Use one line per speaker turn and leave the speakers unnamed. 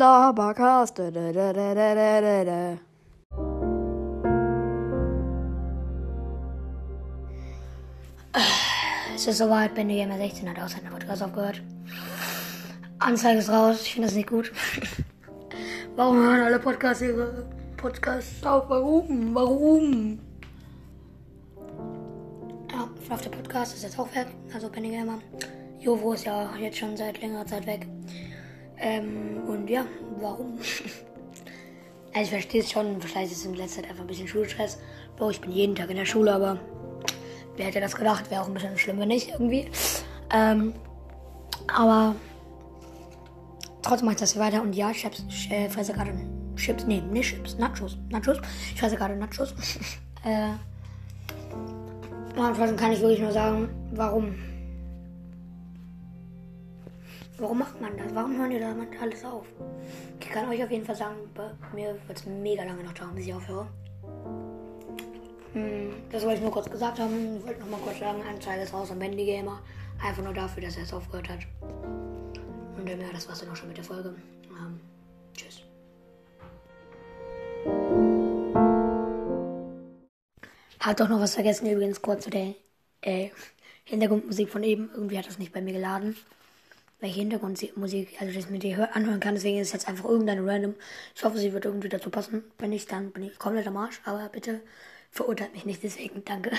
Labercast.
Es ist soweit, Benny Gamer 16 hat auch seinen Podcast aufgehört. Anzeige ist raus, ich finde das nicht gut. Warum hören alle Podcasts ihre Podcasts auf? Warum? Warum? Ja, auf der Podcast ist jetzt auch weg, also Benny Gamer. Jovo ist ja jetzt schon seit längerer Zeit weg. Ähm, und ja, warum? also ich verstehe es schon, vielleicht ist es in letzter Zeit einfach ein bisschen Schulstress. Bro, ich bin jeden Tag in der Schule, aber wer hätte das gedacht? Wäre auch ein bisschen schlimm, wenn nicht irgendwie. Ähm, aber trotzdem mache ich das hier weiter und ja, ich äh, fresse gerade Chips, nee, nicht Chips, Nachos, Nachos. Ich fresse gerade Nachos. äh, und trotzdem kann ich wirklich nur sagen, warum Warum macht man das? Warum hören die damit alles auf? Ich kann euch auf jeden Fall sagen, bei mir wird es mega lange noch dauern, bis ich aufhöre. Hm, das wollte ich nur kurz gesagt haben. Ich wollte noch mal kurz sagen, Anzeige ist raus am Bendy Gamer. Einfach nur dafür, dass er es aufgehört hat. Und ja, das war's dann auch schon mit der Folge. Ähm, tschüss. Hat doch noch was vergessen übrigens kurz zu der äh, Hintergrundmusik von eben. Irgendwie hat das nicht bei mir geladen welche Hintergrundmusik, also das mit dir anhören kann. Deswegen ist es jetzt einfach irgendeine random. Ich hoffe, sie wird irgendwie dazu passen. Wenn nicht, dann bin ich komplett am Arsch. Aber bitte verurteilt mich nicht deswegen. Danke.